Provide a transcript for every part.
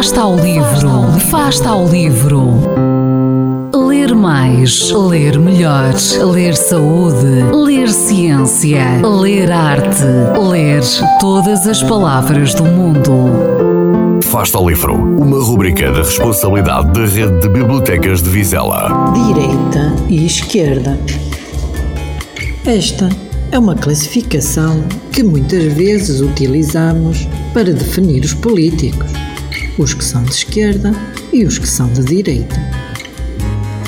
Fasta ao livro, Fasta ao livro. Ler mais, ler melhor, ler saúde, ler ciência, ler arte, ler todas as palavras do mundo. Fasta ao livro, uma rubrica da responsabilidade da Rede de Bibliotecas de Vizela. Direita e esquerda. Esta é uma classificação que muitas vezes utilizamos para definir os políticos, os que são de esquerda e os que são de direita.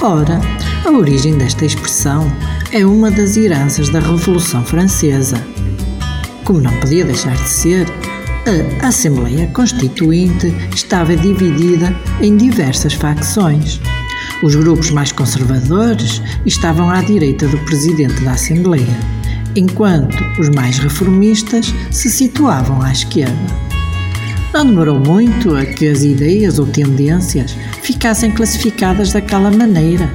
Ora, a origem desta expressão é uma das heranças da Revolução Francesa. Como não podia deixar de ser, a Assembleia Constituinte estava dividida em diversas facções. Os grupos mais conservadores estavam à direita do presidente da Assembleia, enquanto os mais reformistas se situavam à esquerda. Não demorou muito a que as ideias ou tendências ficassem classificadas daquela maneira,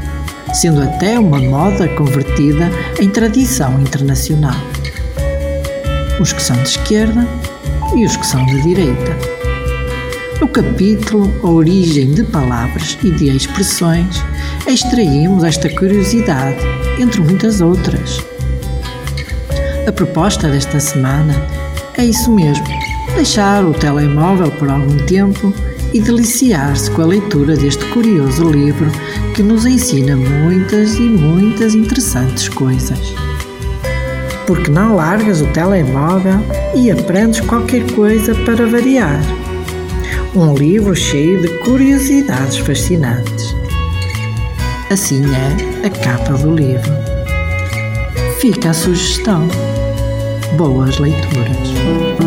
sendo até uma moda convertida em tradição internacional. Os que são de esquerda e os que são de direita. No capítulo A Origem de Palavras e de Expressões, extraímos esta curiosidade, entre muitas outras. A proposta desta semana é isso mesmo: deixar o telemóvel por algum tempo e deliciar-se com a leitura deste curioso livro que nos ensina muitas e muitas interessantes coisas. Porque não largas o telemóvel e aprendes qualquer coisa para variar. Um livro cheio de curiosidades fascinantes. Assim é a capa do livro. Fica a sugestão. Boas leituras.